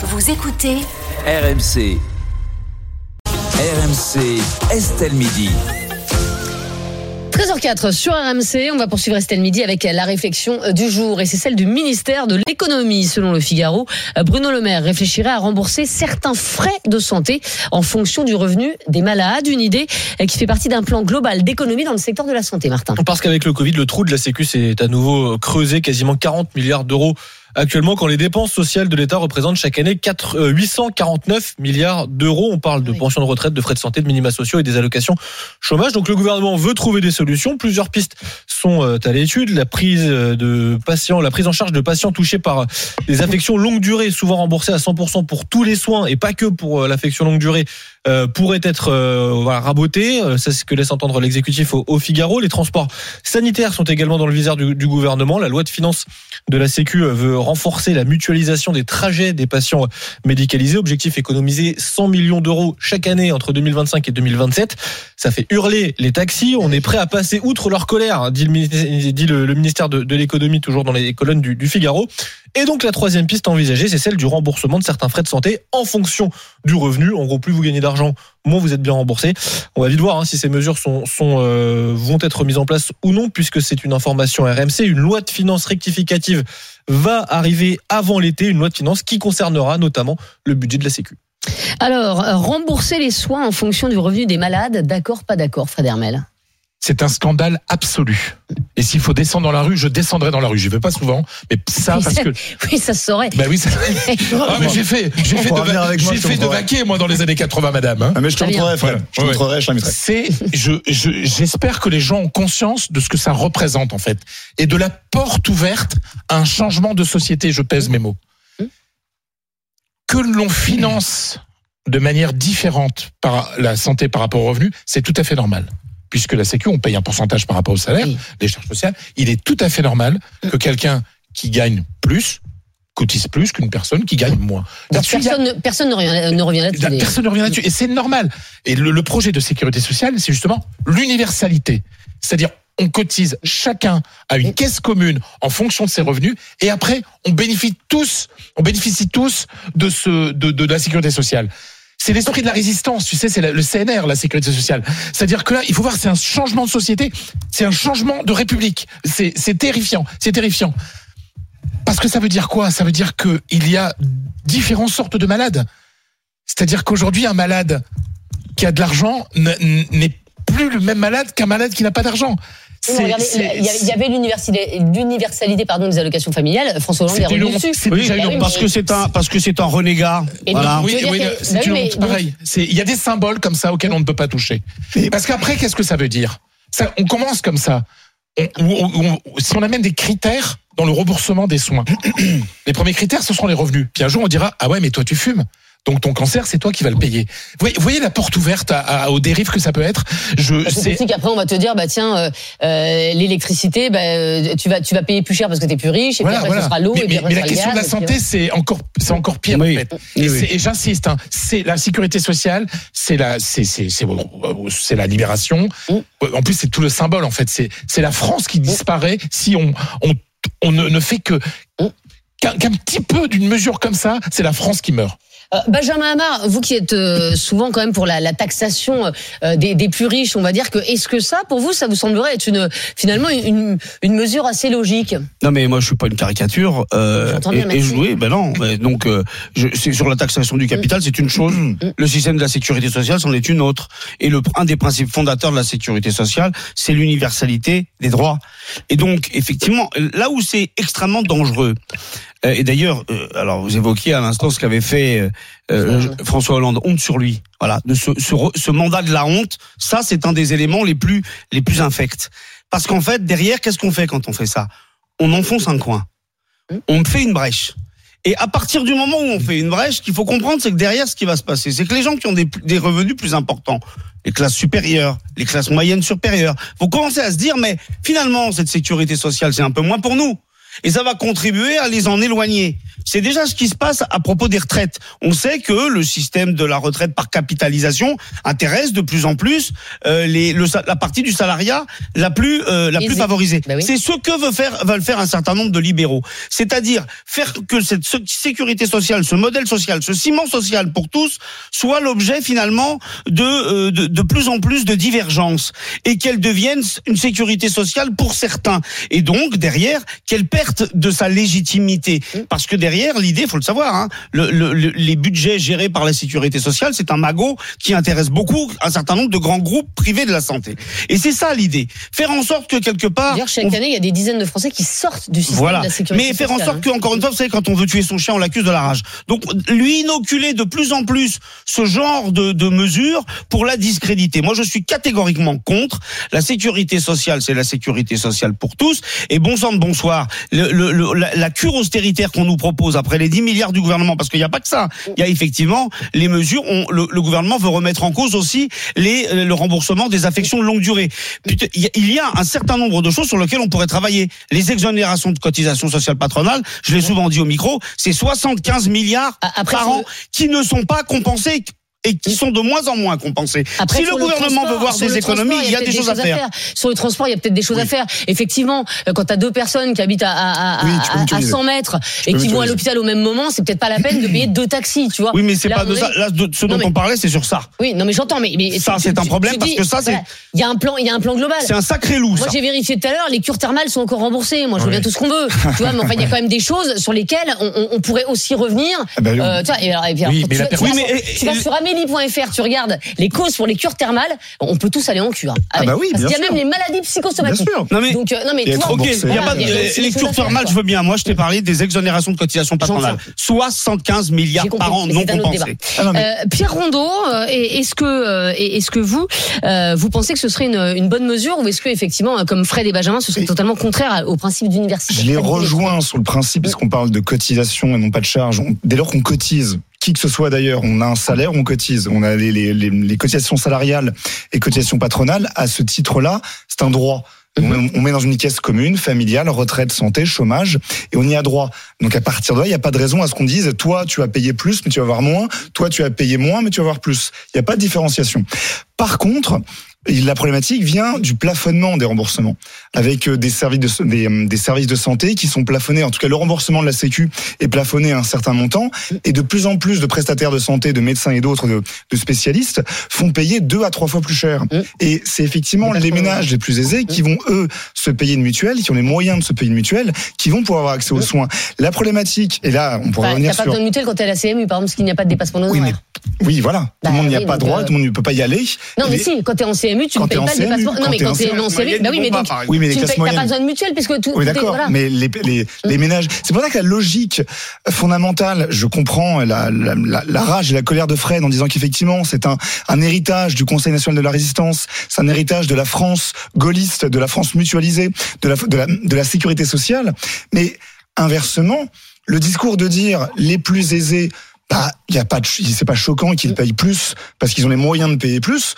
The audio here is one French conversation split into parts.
Vous écoutez RMC. RMC, Estelle Midi. 13h04 sur RMC, on va poursuivre Estelle Midi avec la réflexion du jour et c'est celle du ministère de l'économie. Selon le Figaro, Bruno Le Maire réfléchirait à rembourser certains frais de santé en fonction du revenu des malades. Une idée qui fait partie d'un plan global d'économie dans le secteur de la santé, Martin. Parce qu'avec le Covid, le trou de la Sécu s'est à nouveau creusé, quasiment 40 milliards d'euros actuellement quand les dépenses sociales de l'État représentent chaque année 4, 849 milliards d'euros. On parle de Oui. pensions de retraite, de frais de santé, de minima sociaux et des allocations chômage. Donc le gouvernement veut trouver des solutions. Plusieurs pistes sont euh, à l'étude. La prise de patients, la prise en charge de patients touchés par des affections longue durée, souvent remboursées à 100% pour tous les soins et pas que pour euh, l'affection longue durée, euh, pourrait être euh, voilà, rabotée. Euh, C'est ce que laisse entendre l'exécutif au, Figaro. Les transports sanitaires sont également dans le viseur du, gouvernement. La loi de finances de la Sécu euh, veut renforcer la mutualisation des trajets des patients médicalisés. Objectif économiser 100 millions d'euros chaque année entre 2025 et 2027. Ça fait hurler les taxis. On est prêt à passer outre leur colère, dit le, ministère de, de l'économie, toujours dans les colonnes du, du Figaro. Et donc la troisième piste envisagée, c'est celle du remboursement de certains frais de santé en fonction du revenu. En gros, plus vous gagnez d'argent, moins vous êtes bien remboursé. On va vite voir hein, si ces mesures sont, sont, euh, vont être mises en place ou non, puisque c'est une information RMC. Une loi de finances rectificative va arriver avant l'été, une loi de finances qui concernera notamment le budget de la Sécu. Alors, rembourser les soins en fonction du revenu des malades, d'accord, pas d'accord, Fred Hermel? C'est un scandale absolu. Et s'il faut descendre dans la rue, je descendrai dans la rue. Je vais pas souvent, mais ça Oui, parce ça- que. Oui, ça se saurait. Bah oui, ça... ah, mais j'ai fait, j'ai fait, de, j'ai fait de vaquer moi dans les années 80, madame. hein. Ah, mais je te montrerai, Fred. Je te montrerai, je t'inviterai. C'est, je, je, j'espère que les gens ont conscience de ce que ça représente en fait, et de la porte ouverte à un changement de société. Je pèse mes mots. Que l'on finance de manière différente par la santé par rapport au revenu, c'est tout à fait normal. Puisque la Sécu, on paye un pourcentage par rapport au salaire, Oui. les charges sociales. Il est tout à fait normal que quelqu'un qui gagne plus cotise plus qu'une personne qui gagne moins. A- personne, ne- personne ne revient, ne revient là-dessus. Personne ne revient là-dessus. Et c'est normal. Et le, le projet de sécurité sociale, c'est justement l'universalité. C'est-à-dire, on cotise chacun à une caisse commune en fonction de ses revenus. Et après, on bénéficie tous, on bénéficie tous de ce, de, de la sécurité sociale. C'est l'esprit de la résistance, tu sais, c'est le CNR, la sécurité sociale. C'est-à-dire que là, il faut voir, c'est un changement de société, c'est un changement de république. C'est terrifiant, c'est terrifiant. Parce que ça veut dire quoi? Ça veut dire qu'il y a différentes sortes de malades. C'est-à-dire qu'aujourd'hui, un malade qui a de l'argent n'est plus le même malade qu'un malade qui n'a pas d'argent. Oui, mais regardez, il y avait l'universalité pardon des allocations familiales. François Hollande est revenu dessus. C'est Oui, Bah honte. oui, parce que c'est un, parce que c'est un renégat. Voilà. donc, Oui, c'est bah une pareil. Il y a des symboles comme ça auxquels on ne peut pas toucher. Parce qu'après, qu'est-ce que ça veut dire? Ça, On commence comme ça. On- on- on- si on amène des critères dans le remboursement des soins, les premiers critères, ce seront les revenus. Puis un jour, on dira Ah ouais, mais toi, tu fumes. Donc ton cancer, c'est toi qui vas le payer. Vous voyez, vous voyez la porte ouverte à- à- aux dérives que ça peut être? Je, Parce c'est qu'après on va te dire bah tiens euh, euh, l'électricité bah, euh, tu vas tu vas payer plus cher parce que tu es plus riche et Voilà, puis après voilà. ce sera l'eau mais, et puis mais- après mais ce la question de la puis, santé, c'est encore, c'est encore pire Oui. en fait. Oui, Et, oui. c'est- et j'insiste, hein, c'est la sécurité sociale, c'est la, c'est, c'est, la libération. Mm. En plus, c'est tout le symbole en fait. C'est, c'est la France qui disparaît si on, on, on ne, ne fait que Mm. qu'un, qu'un petit peu d'une mesure comme ça, c'est la France qui meurt. Euh, Benjamin Hamar, vous qui êtes euh, souvent quand même pour la, la taxation euh, des, des plus riches, on va dire que est-ce que ça, pour vous, ça vous semblerait être une finalement une, une mesure assez logique? Non mais moi je suis pas une caricature. Euh, et, et oui, ben non. mais donc euh, je, c'est sur la taxation du capital, c'est une chose. Le système de la sécurité sociale, c'en est une autre. Et le un des principes fondateurs de la sécurité sociale, c'est l'universalité des droits. Et donc effectivement, là où c'est extrêmement dangereux. Euh, et d'ailleurs, euh, alors vous évoquiez à l'instant ce qu'avait fait euh. François Hollande, honte sur lui. Voilà, de ce, ce, ce mandat de la honte, ça c'est un des éléments les plus les plus infects. Parce qu'en fait, derrière, qu'est-ce qu'on fait quand on fait ça? On enfonce un coin. On fait une brèche. Et à partir du moment où on fait une brèche, ce qu'il faut comprendre, c'est que derrière, ce qui va se passer, c'est que les gens qui ont des, des revenus plus importants, les classes supérieures, les classes moyennes supérieures, vont commencer à se dire, mais finalement, cette sécurité sociale, c'est un peu moins pour nous. Et ça va contribuer à les en éloigner. C'est déjà ce qui se passe à propos des retraites. On sait que le système de la retraite par capitalisation intéresse de plus en plus euh, les, le, la partie du salariat la plus euh, la plus favorisée. Bah oui. C'est ce que veut faire veulent faire un certain nombre de libéraux, c'est-à-dire faire que cette sécurité sociale, ce modèle social, ce ciment social pour tous soit l'objet finalement de, euh, de de plus en plus de divergences et qu'elle devienne une sécurité sociale pour certains et donc derrière qu'elle perde de sa légitimité parce que derrière l'idée faut le savoir hein, le, le- le- les budgets gérés par la sécurité sociale c'est un magot qui intéresse beaucoup un certain nombre de grands groupes privés de la santé et c'est ça l'idée faire en sorte que quelque part D'ailleurs, chaque on- année, il y a des dizaines de Français qui sortent du système voilà. de la sécurité Mais faire en sociale, sorte que, encore une fois, vous savez, quand on veut tuer son chien, on l'accuse de la rage. Donc, lui inoculer de plus en plus ce genre de, de mesures pour la discréditer. Moi, je suis catégoriquement contre. La sécurité sociale, c'est la sécurité sociale pour tous. Et bon sang de bonsoir, le, le- le- la, la cure austéritaire qu'on nous propose après les 10 milliards du gouvernement, parce qu'il n'y a pas que ça. Il y a effectivement les mesures. On, le, le gouvernement veut remettre en cause aussi les, euh, le remboursement des affections de longue durée. Putain, Il y a- un certain nombre de choses sur lesquelles on pourrait travailler. Les exonérations de cotisations sociales patronales, je l'ai souvent dit au micro, c'est 75 milliards après, par an qui ne sont pas compensés et qui sont de moins en moins compensés. Après, si le gouvernement veut voir des économies, transport, il y a des choses à faire. Sur le transport, il y a peut-être des choses à faire. Effectivement, euh, quand tu as deux personnes qui habitent à, à, à, Oui, tu peux à- à mutualiser. 100 mètres et qui vont à l'hôpital au même moment, c'est peut-être pas la peine de payer deux taxis, tu vois. Oui, mais c'est pas de ça. Là, de ce dont on parlait, c'est sur ça. Oui, non, mais j'entends, mais, mais Ça, c'est un problème parce que ça, c'est- Il y a un plan, il y a un plan global. C'est un sacré loup, Moi, j'ai vérifié tout à l'heure, les cures thermales sont encore remboursées. Moi, je veux bien tout ce qu'on veut. tu vois, mais enfin, il y a quand même des choses sur lesquelles on, pourrait aussi revenir. Ah bah. Euh, tu vois, et puis, tu, vas- sur- tu regardes les causes pour les cures thermales, on peut tous aller en cure. Ah bah oui, Parce bien qu'il y a sûr. même les maladies Bien psychosomatiques. sûr. Non mais Donc, euh, non, mais Et tu être vois, Ok, remboursé. il y a pas de- il y a aussi les des choses cures faire, thermales, quoi. je veux bien. Moi, je t'ai parlé des exonérations de cotisations patronales. J'entends. 75 milliards J'ai compris, par an mais non c'est un autre compensés. Ah Euh, Pierre Rondeau, euh, et- est-ce que, euh, et- est-ce que vous, euh, vous pensez que ce serait une, une bonne mesure ou est-ce que effectivement, euh, comme Fred et Benjamin, ce serait Et- totalement contraire à- au principe d'université? Je les rejoins sur le principe, puisqu'on parle de cotisation et non pas de charge. On- dès lors qu'on cotise, qui que ce soit d'ailleurs, on a un salaire, on cotise. On a les, les, les, les cotisations salariales et cotisations patronales. À ce titre-là, c'est un droit. On, met- on met dans une caisse commune, familiale, retraite, santé, chômage, et on y a droit. Donc à partir de là, il n'y a pas de raison à ce qu'on dise, toi tu vas payer plus, mais tu vas avoir moins, toi tu vas payer moins, mais tu vas avoir plus. Il n'y a pas de différenciation. Par contre, la problématique vient du plafonnement des remboursements, avec euh, des services de, des, euh, des services de santé qui sont plafonnés. En tout cas, le remboursement de la Sécu est plafonné à un certain montant, et de plus en plus de prestataires de santé, de médecins et d'autres, de, de spécialistes, font payer deux à trois fois plus cher. Mm. Et c'est effectivement les ménages les plus aisés qui vont eux se payer une mutuelle, qui ont les moyens de se payer une mutuelle, qui vont pouvoir avoir accès aux soins. La problématique, et là, on pourrait Enfin, revenir T'as pas sur besoin de mutuelle quand à la CMU, par exemple, parce qu'il n'y a pas de dépassement Oui, mais oui, voilà. Bah, tout le monde n'y a oui, pas droit, euh, tout le monde ne peut pas y aller. Non, mais si, quand t'es en CMU, tu Quand ne t'es payes en pas le CMU, dépassement. Non, mais t'es quand en t'es CMU, en CMU, bah oui, mais donc, Oui, mais les tu t'as pas besoin de mutuelle, puisque tout. Oui, d'accord. voilà. Mais les, les, les ménages, c'est pour ça que la logique fondamentale, je comprends la, la, la, la rage et la colère de Fred en disant qu'effectivement, c'est un, un héritage du Conseil national de la résistance, c'est un héritage de la France gaulliste, de la France mutualisée, de la, de la, de la sécurité sociale. Mais inversement, le discours de dire les plus aisés, bah, il y a pas de, c'est pas choquant qu'ils payent plus parce qu'ils ont les moyens de payer plus.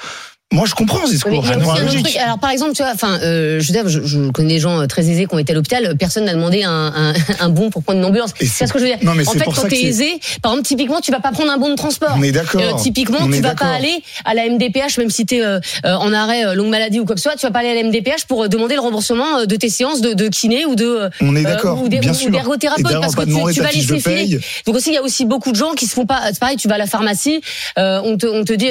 Moi, je comprends ce Oui, discours. un autre truc. Alors, par exemple, tu vois, enfin, euh, je je, je connais des gens euh, très aisés qui ont été à l'hôpital. Personne n'a demandé un, un, un bon pour prendre une ambulance. C'est ce que je veux dire. Non, mais en fait, pour quand t'es aisé, par exemple, typiquement, tu vas pas prendre un bon de transport. On est d'accord. Euh, typiquement, On tu vas pas aller à la MDPH, même si t'es euh, euh, en arrêt euh, longue maladie ou quoi que ce soit, tu vas pas aller à la MDPH pour demander le remboursement de tes séances de, de kiné ou de On est d'accord, ou d'ergothérapeute parce que tu, vas laisser filer. Donc aussi, il y a aussi beaucoup de gens qui se font pas. C'est pareil, tu vas à la pharmacie, on te on te dit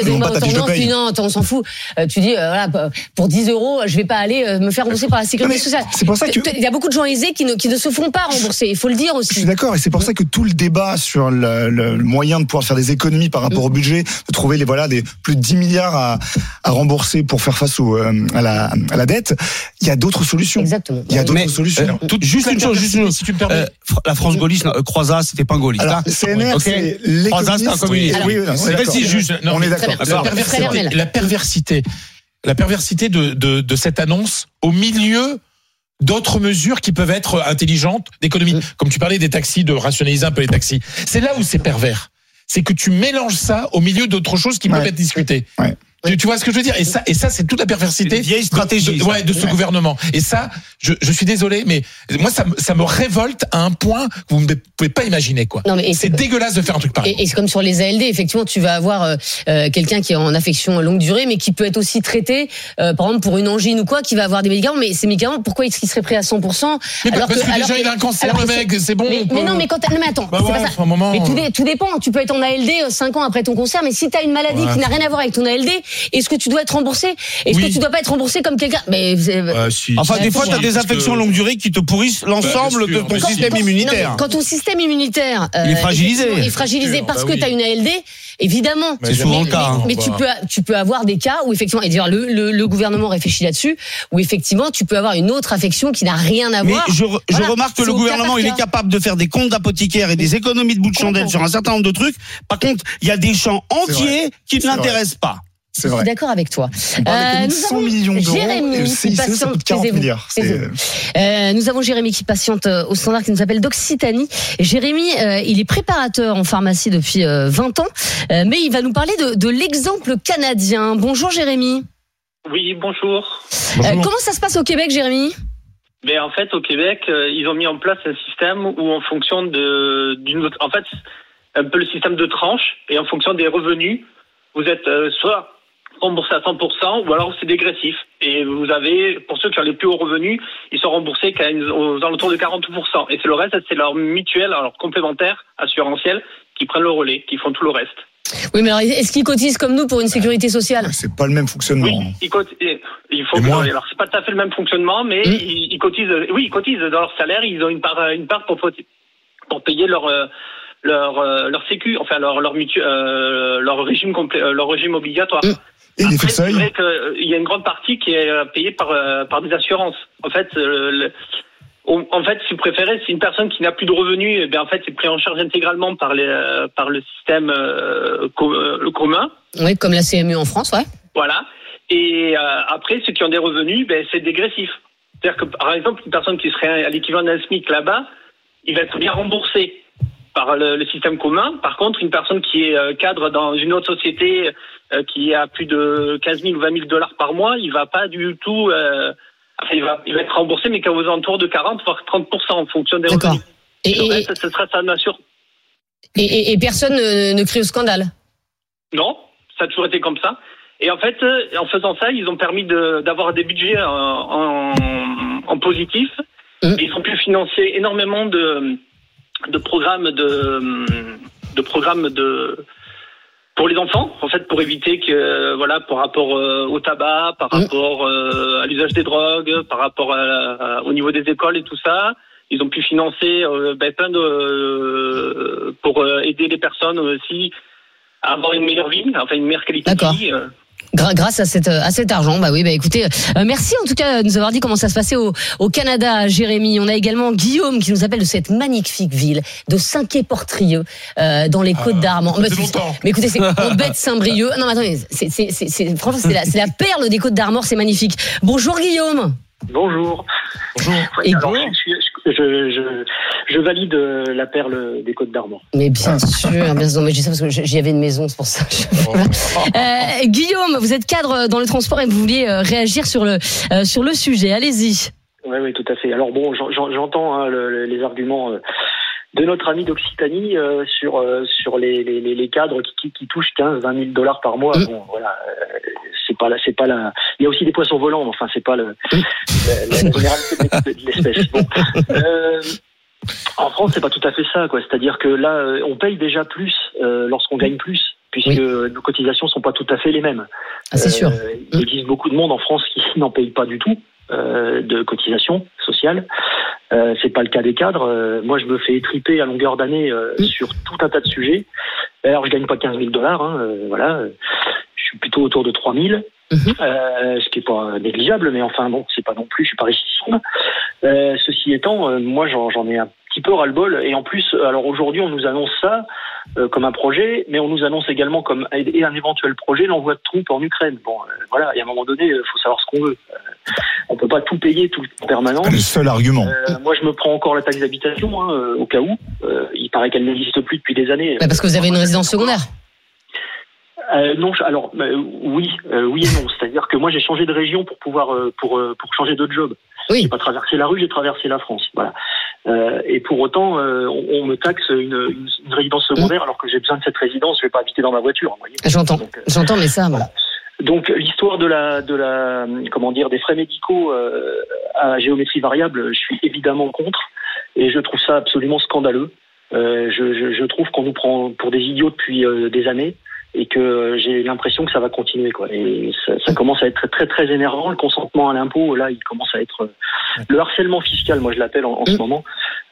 non, attends, on s'en fout. Euh, tu dis euh, voilà pour 10 euros, je vais pas aller euh, me faire rembourser par la sécurité sociale. c'est pour ça que- il y a beaucoup de gens aisés qui ne qui ne se font pas rembourser. Il faut le dire Je suis aussi. d'accord, et c'est pour ça que tout le débat sur le, le moyen de pouvoir faire des économies par rapport au budget, de trouver les voilà des plus de 10 milliards à, à rembourser pour faire face au, à, la, à la dette, il y a d'autres solutions. Exactement. Il y a d'autres Mais, solutions. euh, tout- juste une chose, juste une chose. Si tu me permets. Euh, la France gaulliste, euh, Croizat, c'était pas un gaulliste. Alors, hein. CNR, c'est un communiste. Oui, oui, on est C'est juste. Non, On est d'accord. La Très perversité, la perversité, la perversité de, de, de cette annonce au milieu d'autres mesures qui peuvent être intelligentes d'économie. Mm. Comme tu parlais des taxis, de rationaliser un peu les taxis. C'est là où c'est pervers. C'est que tu mélanges ça au milieu d'autres choses qui peuvent être discutées. Ouais. Tu, tu vois ce que je veux dire? Et ça, et ça, c'est toute la perversité. vieille de- stratégie, de, ouais, de ce Ouais. gouvernement. Et ça, je, je suis désolé, mais moi, ça, me- ça me révolte à un point que vous ne pouvez pas imaginer, quoi. Non, mais et C'est dégueulasse de faire un truc pareil. Et, et c'est comme sur les ALD, effectivement, tu vas avoir euh, euh, quelqu'un qui est en affection longue durée, mais qui peut être aussi traité, euh, par exemple pour une angine ou quoi, qui va avoir des médicaments. Mais ces médicaments, pourquoi est-ce qu'ils seraient prêts à 100% Mais alors parce que, alors déjà, il a un cancer, le que mec, c'est bon. Mais, non, mais quand non, mais attends, Bah c'est ouais, pas ça. enfin, un moment, Mais tout, euh, dé- tout dépend. Tu peux être en ALD 5 ans après ton cancer, mais si tu as une maladie Ouais. qui n'a rien à voir avec ton ALD, est-ce que tu dois être remboursé? Est-ce Oui. que tu dois pas être remboursé comme quelqu'un? Mais c'est- Enfin, Ouais, des fois, si, tu as des affections que- longue durée qui te pourrissent l'ensemble Bah, bien de ton mais système quand- immunitaire. non, mais quand ton système immunitaire euh, Il est fragilisé. effectivement, est fragilisé Sûr, parce bah que oui. tu as une ALD, évidemment. C'est souvent mais, le cas, mais- hein. mais tu peux tu peux avoir des cas où effectivement et dire le, le, le gouvernement réfléchit là-dessus où effectivement tu peux avoir une autre affection qui n'a rien à Mais voir. je, re- je Voilà, remarque que le gouvernement, il est capable de faire des comptes d'apothicaires et des économies de bout de chandelle sur un certain nombre de trucs. Par contre, il y a des champs entiers qui ne l'intéressent pas. C'est Je suis vrai. d'accord avec toi. Euh, d'économie de nous 100 avons millions d'euros Jérémy qui patiente, coûte 40 taisez-vous, milliards. C'est- taisez-vous. Euh, nous avons Jérémy qui patiente euh, au standard qui nous appelle d'Occitanie. Jérémy, euh, il est préparateur en pharmacie depuis euh, 20 ans, euh, mais il va nous parler de, de l'exemple canadien. Bonjour Jérémy. Oui, bonjour. Euh, comment ça se passe au Québec, Jérémy? Mais en fait, au Québec, euh, ils ont mis en place un système où, en fonction de d'une autre, en fait, un peu le système de tranches et en fonction des revenus, vous êtes soit remboursé à 100% ou alors c'est dégressif. Et vous avez, pour ceux qui ont les plus hauts revenus, ils sont remboursés qu'à aux alentours de 40%. Et c'est le reste, c'est leur mutuelle, alors complémentaire, assurantielle, qui prennent le relais, qui font tout le reste. Oui, mais alors, est-ce qu'ils cotisent comme nous pour une sécurité sociale? C'est pas le même fonctionnement. Oui, ils cot- et- il faut que, alors c'est pas tout à fait le même fonctionnement, mais Mm. ils, ils cotisent. Oui, ils cotisent dans leur salaire. Ils ont une part, une part pour pour payer leur euh, leur euh, leur sécu, enfin leur leur mutu, euh, leur régime complet, euh, leur régime obligatoire. Et Après, c'est vrai qu'il y a une grande partie qui est euh, payée par euh, par des assurances. En fait, euh, le- en fait, si vous préférez, c'est une personne qui n'a plus de revenus, eh bien en fait, c'est pris en charge intégralement par les euh, par le système euh, co- le commun. Oui, comme la CMU en France, ouais. Voilà. Et euh, après, ceux qui ont des revenus, ben, c'est dégressif. C'est-à-dire que, par exemple, une personne qui serait à l'équivalent d'un SMIC là-bas, il va être bien remboursé par le, le système commun. Par contre, une personne qui est euh, cadre dans une autre société euh, qui à plus de 15 000 ou 20 000 dollars par mois, il va pas du tout... euh, enfin, il, va, il va être remboursé, mais qu'à aux alentours de 40 voire 30% en fonction des revenus. Et, et, reste, ce sera sa nation. et, et- et personne ne, ne crie au scandale? Non, ça a toujours été comme ça. Et en fait, en faisant ça, ils ont permis de- d'avoir des budgets en, en positif. Mhm. Ils ont pu financer énormément de, de programmes de, de programmes de pour les enfants, en fait, pour éviter que, voilà, par rapport euh, au tabac, par Mhm. rapport euh, à l'usage des drogues, par rapport à- à- au niveau des écoles et tout ça. Ils ont pu financer euh, ben, plein de pour aider les personnes aussi à avoir une meilleure vie, enfin une meilleure qualité de vie. Euh. Grâce à, cette, à cet argent, bah oui, bah écoutez, euh, merci en tout cas de nous avoir dit comment ça se passait au, au Canada, Jérémy. On a également Guillaume qui nous appelle de cette magnifique ville de Saint-Quay-Portrieux, euh, dans les Côtes d'Armor. ça Mais, fait c'est- longtemps. mais écoutez, c'est en bête Saint-Brieuc. Non, mais attendez, c'est, c'est, c'est, c'est- franchement, c'est la, c'est la perle des Côtes d'Armor, c'est magnifique. Bonjour Guillaume. Bonjour. Bonjour. Et alors, bon. je, suis- je, je, je valide euh, la perle des Côtes d'Armor. Mais bien sûr, bien sûr, mais je dis ça parce que j'y avais une maison, c'est pour ça. Euh, Guillaume, vous êtes cadre dans le transport et vous vouliez euh, réagir sur le, euh, sur le sujet. Allez-y. Oui, oui, tout à fait. Alors bon, j'en- j'en- j'entends hein, le- le- les arguments de notre ami d'Occitanie euh, sur euh, sur les, les, les- cadres qui, qui, qui touchent 15, 20 000 dollars par mois. Mm. Bon, voilà, euh, c'est pas la, c'est pas la. Il y a aussi des poissons volants, mais enfin, c'est pas le, la, la- généralité de, l'espèce. Bon. Euh, en France, c'est pas tout à fait ça, quoi. C'est-à-dire que là, euh, on paye déjà plus euh, lorsqu'on gagne plus, puisque Oui. nos cotisations sont pas tout à fait les mêmes. Ah, c'est sûr. Il existe beaucoup de monde en France qui n'en paye pas du tout euh, de cotisations sociales. Euh, c'est pas le cas des cadres. Euh, moi, je me fais étriper à longueur d'année euh, Mm. sur tout un tas de sujets. Alors, je gagne pas 15 000 dollars. Hein, euh, voilà, je suis plutôt autour de 3 000. Mhm. Euh, ce qui est pas négligeable, mais enfin bon, c'est pas non plus, je suis pas richissime. Euh, ceci étant, euh, moi j'en j'en ai un petit peu ras-le-bol, et en plus, alors aujourd'hui on nous annonce ça euh, comme un projet, mais on nous annonce également comme et un éventuel projet l'envoi de troupes en Ukraine. Bon, euh, voilà, et à un moment donné, il faut savoir ce qu'on veut. Euh, on peut pas tout payer tout en permanence. C'est le seul argument. Euh, moi, je me prends encore la taxe d'habitation hein, euh, au cas où. Euh, il paraît qu'elle n'existe plus depuis des années. Bah, parce que vous avez une résidence secondaire. Euh, non, alors euh, oui, euh, oui et non. C'est-à-dire que moi j'ai changé de région pour pouvoir euh, pour euh, pour changer de job. Oui. J'ai pas traversé la rue, j'ai traversé la France. Voilà. Euh, et pour autant, euh, on, on me taxe une, résidence secondaire alors que j'ai besoin de cette résidence. Je vais pas habiter dans ma voiture. J'entends. Euh, J'entends, mais ça, bon. donc l'histoire de la de la comment dire des frais médicaux euh, à géométrie variable, je suis évidemment contre et je trouve ça absolument scandaleux. Euh, je, je, je trouve qu'on nous prend pour des idiots depuis euh, des années et que j'ai l'impression que ça va continuer quoi. Et ça, ça commence à être très très énervant. Le consentement à l'impôt, là, il commence à être euh, le harcèlement fiscal, moi je l'appelle en, en ce Mm. moment.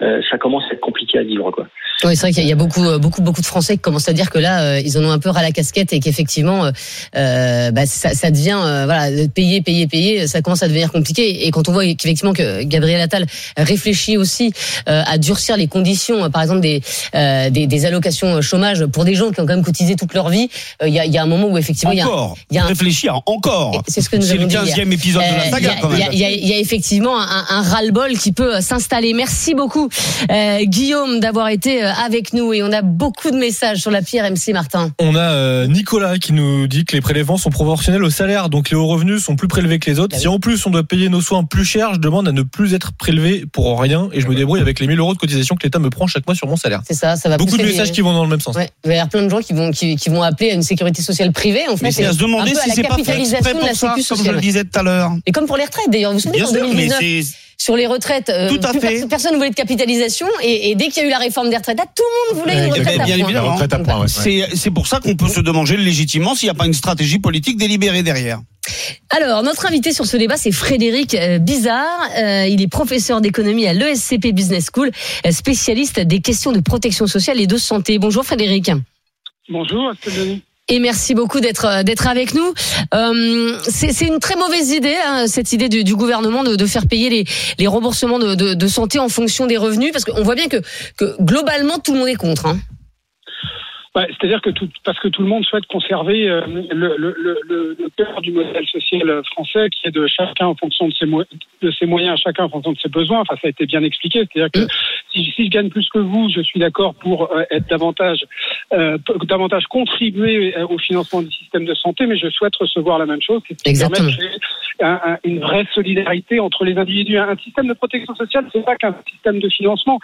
euh, ça commence à être compliqué à vivre quoi. Oui, c'est vrai qu'il y a beaucoup, euh, beaucoup, beaucoup de Français qui commencent à dire que là, euh, ils en ont un peu ras la casquette et qu'effectivement, euh, euh, bah, ça, ça devient, euh, voilà, payer, payer, payer, ça commence à devenir compliqué. Et quand on voit qu'effectivement que Gabriel Attal réfléchit aussi euh, à durcir les conditions, par exemple des, euh, des, des allocations chômage pour des gens qui ont quand même cotisé toute leur vie, euh, il y, a, il y a un moment où effectivement, il y a, Encore. il y a un- Réfléchir, encore. c'est ce que nous avons le dit hier. 15e épisode de la Euh, il y saga, Il y, a- il y a- il y a effectivement un, un ras-le-bol qui peut euh, s'installer. Merci beaucoup, euh, Guillaume, d'avoir été avec nous. Et on a beaucoup de messages sur la pierre MC Martin. On a euh, Nicolas qui nous dit que les prélèvements sont proportionnels au salaire, donc les hauts revenus sont plus prélevés que les autres. Ah oui. Si en plus on doit payer nos soins plus cher, je demande à ne plus être prélevé pour rien et je me débrouille avec les 1000 euros de cotisation que l'État me prend chaque mois sur mon salaire. C'est ça, ça va Beaucoup de messages qui vont dans le même sens. Ouais, il va y avoir plein de gens qui vont qui, qui vont appeler à une sécurité sociale privée en fait. Mais c'est et à se demander si la c'est pas fait capitalisation exprès de pour la ça, comme je le disais tout à l'heure. Et comme pour les retraites d'ailleurs, vous vous souvenez Bien en sûr, mais 2019 c'est sur les retraites, euh, Tout à plus fait. perso- personne ne voulait de capitalisation et, et dès qu'il y a eu la réforme des retraites, là, tout le monde voulait une retraite bien à point. évidemment. La retraite à point, ouais. c'est c'est pour ça qu'on peut se demander légitimement s'il n'y a pas une stratégie politique délibérée derrière. Alors, notre invité sur ce débat, c'est Frédéric euh, Bizarre. Euh, il est professeur d'économie à l'ESCP Business School, spécialiste des questions de protection sociale et de santé. Bonjour Frédéric. Bonjour, Denis. Et merci beaucoup d'être euh, d'être avec nous. Euh, c'est une très mauvaise idée, hein, cette idée du, du gouvernement de, de faire payer les, les remboursements de, de, de santé en fonction des revenus, parce qu'on voit bien que, que globalement tout le monde est contre. Hein. Ouais, C'est-à-dire que tout, parce que tout le monde souhaite conserver euh, le, le, le, le cœur du modèle social français, qui est de chacun en fonction de ses, mo- de ses moyens, chacun en fonction de ses besoins. Enfin, ça a été bien expliqué. C'est-à-dire que si, si je gagne plus que vous, je suis d'accord pour euh, être davantage, euh, davantage contribuer euh, au financement du système de santé, mais je souhaite recevoir la même chose, qui un- un- une vraie solidarité entre les individus. Un système de protection sociale, c'est pas qu'un système de financement,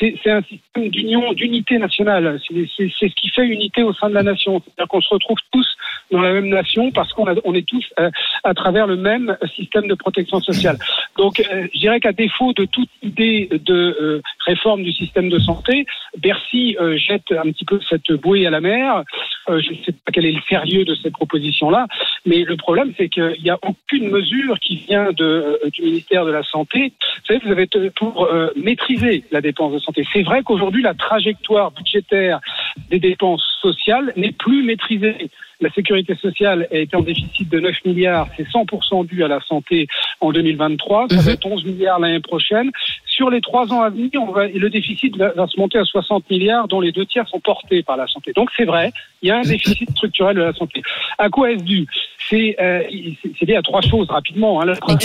c'est un système d'union, d'unité nationale. C'est ce qui fait unité au sein de la nation. C'est-à-dire qu'on se retrouve tous dans la même nation parce qu'on est tous euh, à travers le même système de protection sociale. Donc, euh, je dirais qu'à défaut de toute idée de euh, réforme du système de santé, Bercy euh, jette un petit peu cette bouée à la mer. Je ne sais pas quel est le sérieux de cette proposition-là, mais le problème, c'est qu'il n'y a aucune mesure qui vient du ministère de la Santé. Vous savez, vous avez pour maîtriser la dépense de santé. C'est vrai qu'aujourd'hui, la trajectoire budgétaire des dépenses sociales n'est plus maîtrisée. La sécurité sociale a été en déficit de 9 milliards, c'est 100% dû à la santé en 2023, ça Mhm. va être 11 milliards l'année prochaine. Sur les trois ans à venir, on va, le déficit va, va se monter à 60 milliards, dont les deux tiers sont portés par la santé. Donc c'est vrai, il y a un déficit structurel de la santé. À quoi est-ce dû? C'est euh, lié à trois choses rapidement. hein. La première,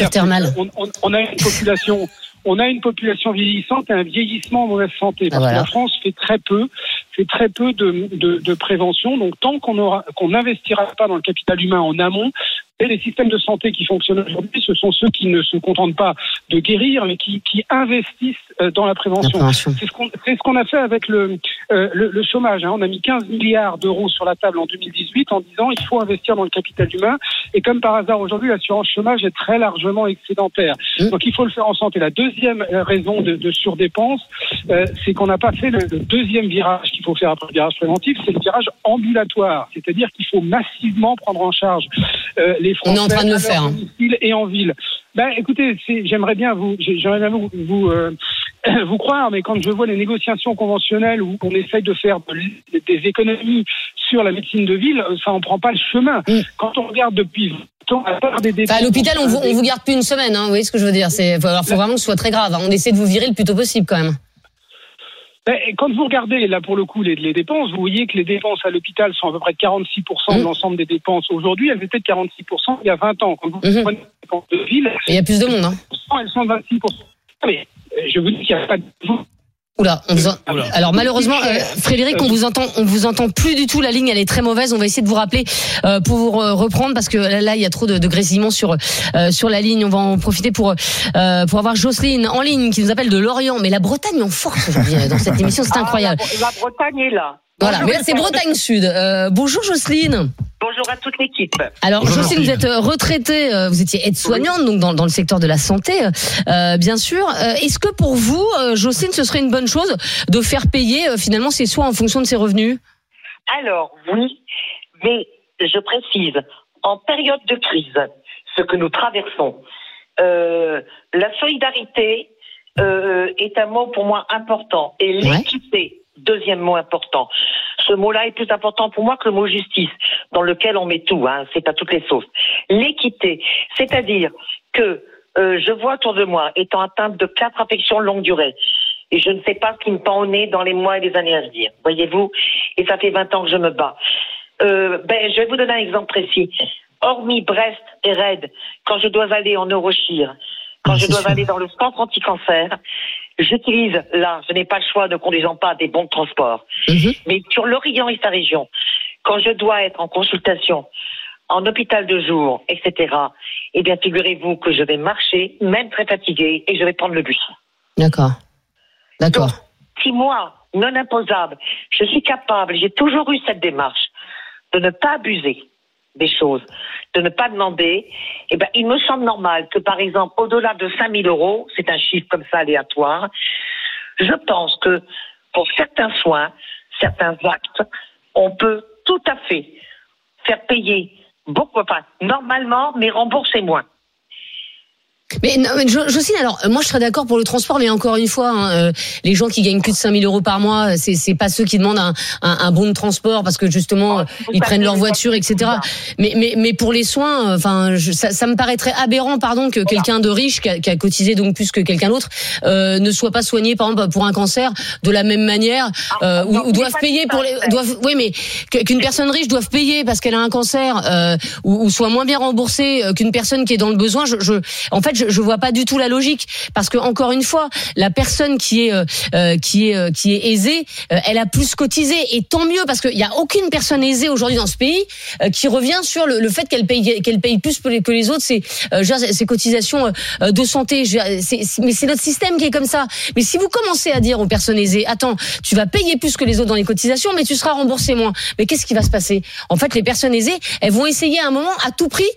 on a une population, on a une population vieillissante et un vieillissement en mauvaise santé. Parce Ah, voilà. que la France fait très peu, fait très peu de, de, de prévention. Donc tant qu'on aura, qu'on n'investira pas dans le capital humain en amont, et les systèmes de santé qui fonctionnent aujourd'hui, ce sont ceux qui ne se contentent pas de guérir, mais qui, qui investissent euh, dans la prévention. C'est ce qu'on ce a fait avec le, euh, le, le chômage. hein. On a mis 15 milliards d'euros sur la table en 2018 en disant il faut investir dans le capital humain. Et comme par hasard aujourd'hui, l'assurance chômage est très largement excédentaire. Mmh. Donc il faut le faire en santé. La deuxième euh, raison de, de surdépense, euh, c'est qu'on n'a pas fait le, le deuxième virage qu'il faut faire après le virage préventif, c'est le virage ambulatoire. C'est-à-dire qu'il faut massivement prendre en charge euh, les On est Français en train de le faire, hein. et en ville. Ben, écoutez, j'aimerais bien vous, j'aimerais bien vous, vous, euh, vous croire, mais quand je vois les négociations conventionnelles où on essaye de faire des économies sur la médecine de ville, ça en prend pas le chemin. Mm. Quand on regarde depuis 20 ans, à part des dépenses, Enfin, à l'hôpital, on vous, on vous garde plus une semaine. Hein, vous voyez ce que je veux dire C'est faut, alors, faut vraiment que ce soit très grave. hein. On essaie de vous virer le plus tôt possible quand même. Ben, quand vous regardez là pour le coup les, les dépenses, vous voyez que les dépenses à l'hôpital sont à peu près de 46% de Mm. l'ensemble des dépenses aujourd'hui. Elles étaient de 46% il y a 20 ans. Quand vous Mhm. prenez les dépenses de ville, il y a plus de monde. Hein. elles sont de 26%. Mais euh, je vous dis qu'il n'y a pas de Oula, on vous en- Oula. alors malheureusement, euh, Frédéric, on vous entend, on vous entend plus du tout. La ligne, elle est très mauvaise. On va essayer de vous rappeler euh, pour vous re- reprendre parce que là, là, il y a trop de, de grésillements sur euh, sur la ligne. On va en profiter pour euh, pour avoir Jocelyne en ligne qui nous appelle de Lorient. Mais la Bretagne en force aujourd'hui euh, dans cette émission, c'est incroyable. Ah, la, la Bretagne est là. Voilà, Bonjour, mais là c'est Bretagne Sud. Euh, bonjour Jocelyne. Bonjour à toute l'équipe. Alors Bonjour, Jocelyne, vous êtes euh, retraitée, euh, vous étiez aide-soignante donc dans, dans le secteur de la santé, euh, bien sûr. Euh, Est-ce que pour vous, Jocelyne, ce serait une bonne chose de faire payer euh, finalement ses soins en fonction de ses revenus? Alors, oui, mais je précise, en période de crise, ce que nous traversons, euh, la solidarité euh, est un mot pour moi important et Ouais. l'équité, deuxième mot important. Ce mot-là est plus important pour moi que le mot justice, dans lequel on met tout, hein, c'est à toutes les sauces. L'équité, c'est-à-dire que euh, je vois autour de moi étant atteinte de quatre affections longue durée. Et je ne sais pas ce qui me pend au nez dans les mois et les années à venir. Voyez-vous Et ça fait 20 ans que je me bats. Euh, ben, je vais vous donner un exemple précis. Hormis Brest et Rennes, quand je dois aller en Eurochir, quand Ah, je dois sûr. aller dans le centre anti-cancer, j'utilise, là, je n'ai pas le choix ne conduisant pas des bons de transport. Mhm. Mais sur l'Orient et sa région, quand je dois être en consultation, en hôpital de jour, etc., eh bien, figurez-vous que je vais marcher, même très fatiguée, et je vais prendre le bus. D'accord. D'accord. Si moi, non imposable, je suis capable, j'ai toujours eu cette démarche de ne pas abuser des choses, de ne pas demander, eh ben, il me semble normal que, par exemple, au-delà de 5 000 euros, c'est un chiffre comme ça aléatoire, je pense que pour certains soins, certains actes, on peut tout à fait faire payer beaucoup, enfin, normalement, mais rembourser moins. Mais, non, mais Jo- Jocelyne, alors euh, moi je serais d'accord pour le transport, mais encore une fois, hein, euh, les gens qui gagnent plus de 5000 euros par mois, euh, c'est c'est pas ceux qui demandent un, un, un bon de transport parce que justement euh, ils prennent leur voiture, etc. Mais mais mais pour les soins, enfin je- ça, ça me paraîtrait aberrant, pardon, que quelqu'un de riche qui a, qui a cotisé donc plus que quelqu'un d'autre euh, ne soit pas soigné par exemple pour un cancer de la même manière euh, ou, ou doivent payer pour les doivent oui mais qu'une personne riche doive payer parce qu'elle a un cancer euh, ou, ou soit moins bien remboursée qu'une personne qui est dans le besoin. Je, je en fait je, je vois pas du tout la logique parce que encore une fois la personne qui est euh, euh, qui est euh, qui est aisée, elle a plus cotisé et tant mieux parce qu'il y a aucune personne aisée aujourd'hui dans ce pays qui revient sur le, fait qu'elle paye qu'elle paye plus que les, autres ses cotisations de santé. Mais c'est notre système qui est comme ça. Mais si vous commencez à dire aux personnes aisées, attends, tu vas payer plus que les autres dans les cotisations, mais tu seras remboursé moins. Mais qu'est-ce qui va se passer? En fait, les personnes aisées, elles vont essayer à un moment, à tout prix,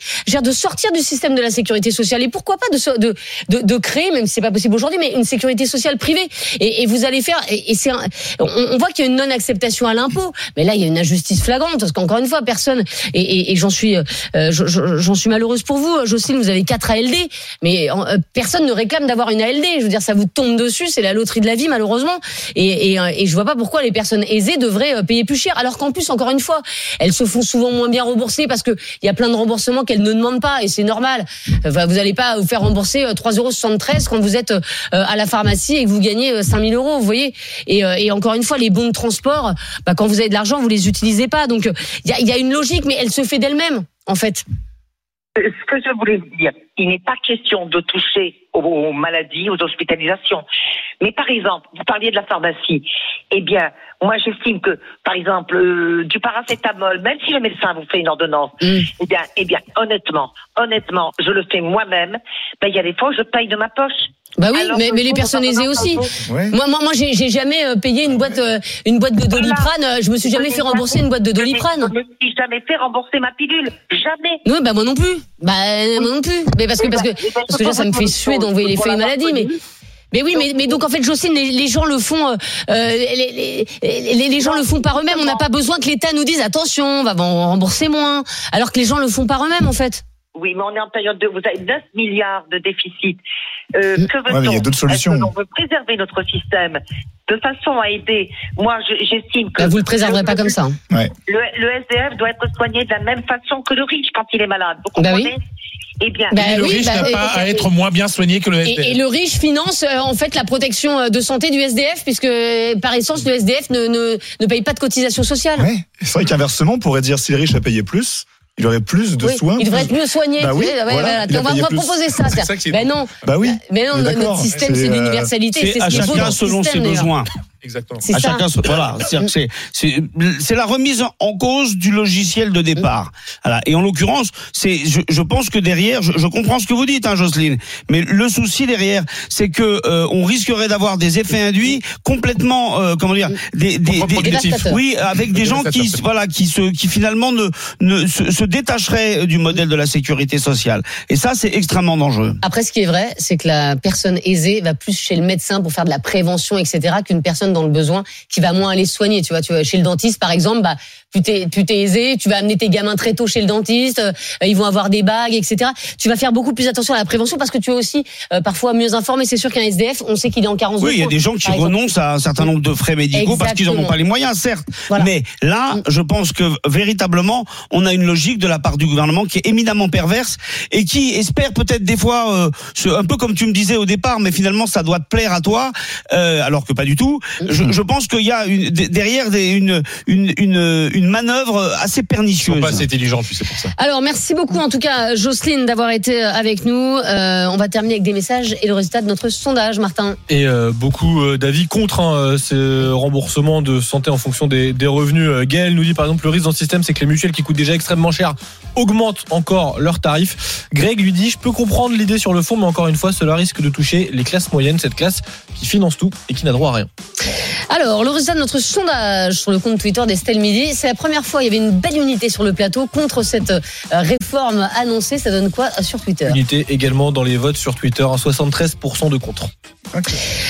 de sortir du système de la sécurité sociale. Et pourquoi pas de, de, créer, même si c'est pas possible aujourd'hui, mais une sécurité sociale privée. Et, vous allez faire, et, c'est, on, voit qu'il y a une non-acceptation à l'impôt. Mais là, il y a une injustice flagrante parce qu'encore une fois, personne, et, j'en suis, euh, je- je- j'en suis malheureuse pour vous, Jocelyne, vous avez quatre ALD, mais euh, personne ne réclame d'avoir une ALD. Je veux dire, ça vous tombe dessus, c'est la loterie de la vie, malheureusement. Et, et, euh, je vois pas pourquoi les personnes aisées devraient payer plus cher, alors qu'en plus, encore une fois, elles se font souvent moins bien rembourser parce que il y a plein de remboursements qu'elles ne demandent pas, et c'est normal. Vous n'allez pas vous faire rembourser euh, 3,73 euros quand vous êtes euh, à la pharmacie et que vous gagnez euh, 5000 euros, vous voyez. Et, euh, encore une fois, les bons de transport, bah, quand vous avez de l'argent, vous les utilisez pas. Donc, euh, il y a, y a une logique, mais elle se fait d'elle-même, en fait. Ce que je voulais dire, il n'est pas question de toucher aux, aux maladies, aux hospitalisations. Mais par exemple, vous parliez de la pharmacie. Eh bien, moi j'estime que, par exemple, euh, du paracétamol, même si le médecin vous fait une ordonnance, Mm. eh bien, eh bien, honnêtement, honnêtement, je le fais moi-même. Ben, il y a des fois où je paye de ma poche. Bah oui, Alors mais, les personnes aisées aussi. Ouais. Moi, moi, moi, j'ai j'ai jamais euh, payé une boîte, euh, une boîte de Doliprane. euh, Je me suis jamais fait rembourser une boîte de Je Doliprane. ne me suis jamais fait rembourser ma pilule. Jamais. Oui, bah moi non plus. Bah euh, moi non plus. Mais parce que parce que parce que déjà ça me fait suer d'envoyer les feuilles maladie, mais. Mais oui, mais, mais donc en fait, Jocelyne, les, les gens le font, euh, euh, les, les, les, les gens le font par eux-mêmes. On n'a pas besoin que l'État nous dise attention, on va rembourser moins, alors que les gens le font par eux-mêmes en fait. Oui, mais on est en période de. Vous avez 9 milliards de déficit. Euh, que veut-on Ouais, mais il y a d'autres solutions. Est-ce que l'on veut préserver notre système de façon à aider? Moi, je- j'estime que. Bah, vous le préserverez pas comme ça. hein. Le, le SDF doit être soigné de la même façon que le riche quand il est malade. Vous Bah comprenez? Eh bien, Bah le oui, riche bah, n'a pas à être moins bien soigné que le SDF. Et, et le riche finance euh, en fait la protection euh, de santé du SDF puisque euh, par essence le SDF ne, ne, ne paye pas de cotisation sociale. Ouais. C'est vrai qu'inversement, on pourrait dire si les riches a payé plus, il aurait plus de Oui, soins. il devrait plus- être mieux soigné. Bah tu oui, sais, ouais, voilà, on va, proposer ça. C'est ça qui est Ben bon. non. Bah oui. Mais non, notre système, C'est, l'universalité. C'est à chacun selon ses besoins. Exactement. C'est à ça. chacun, voilà, c'est-à-dire que c'est c'est c'est la remise en cause du logiciel de départ. Voilà. Et en l'occurrence, c'est je, je pense que derrière, je, je comprends ce que vous dites, hein, Jocelyne, mais le souci derrière, c'est que euh, on risquerait d'avoir des effets induits complètement, euh, comment dire, des, des, des-. Dévastateurs. oui, avec des gens qui voilà qui se qui finalement ne ne se, se détacheraient du modèle de la sécurité sociale. Et ça, c'est extrêmement dangereux. Après, ce qui est vrai, c'est que la personne aisée va plus chez le médecin pour faire de la prévention, etc., qu'une personne dans le besoin qui va moins aller soigner. Tu vois, tu vois, chez le dentiste, par exemple, bah, plus t'es, plus t'es aisé, tu vas amener tes gamins très tôt chez le dentiste, euh, ils vont avoir des bagues, etc. Tu vas faire beaucoup plus attention à la prévention parce que tu es aussi euh, parfois mieux informé. C'est sûr qu'un SDF, on sait qu'il est en carence Oui, il y a des gens qui renoncent à un certain nombre de frais médicaux parce qu'ils n'en ont pas les moyens, certes. Voilà. Mais là, Mm. je pense que véritablement, on a une logique de la part du gouvernement qui est éminemment perverse et qui espère peut-être des fois, euh, ce- un peu comme tu me disais au départ, mais finalement ça doit te plaire à toi, euh, alors que pas du tout. Mm. Je, je pense qu'il y a une, derrière des- une, une, une, une manœuvre assez Ils sont pernicieuse. pas assez intelligents, puis c'est pour ça. Alors, merci beaucoup en tout cas, Jocelyne, d'avoir été avec nous. Euh, on va terminer avec des messages et le résultat de notre sondage, Martin. Et euh, beaucoup euh, d'avis contre hein, euh, ces remboursements de santé en fonction des, des revenus. Euh, Gaël nous dit par exemple le risque dans le système, c'est que les mutuelles qui coûtent déjà extrêmement cher augmentent encore leurs tarifs. Greg lui dit, je peux comprendre l'idée sur le fond, mais encore une fois, cela risque de toucher les classes moyennes, cette classe qui finance tout et qui n'a droit à rien. Alors, le résultat de notre sondage sur le compte Twitter d'Estelle Midi, c'est la première fois, il y avait une belle unité sur le plateau contre cette euh, réforme annoncée. Ça donne quoi euh, sur Twitter? Unité également dans les votes sur Twitter, un 73% de contre.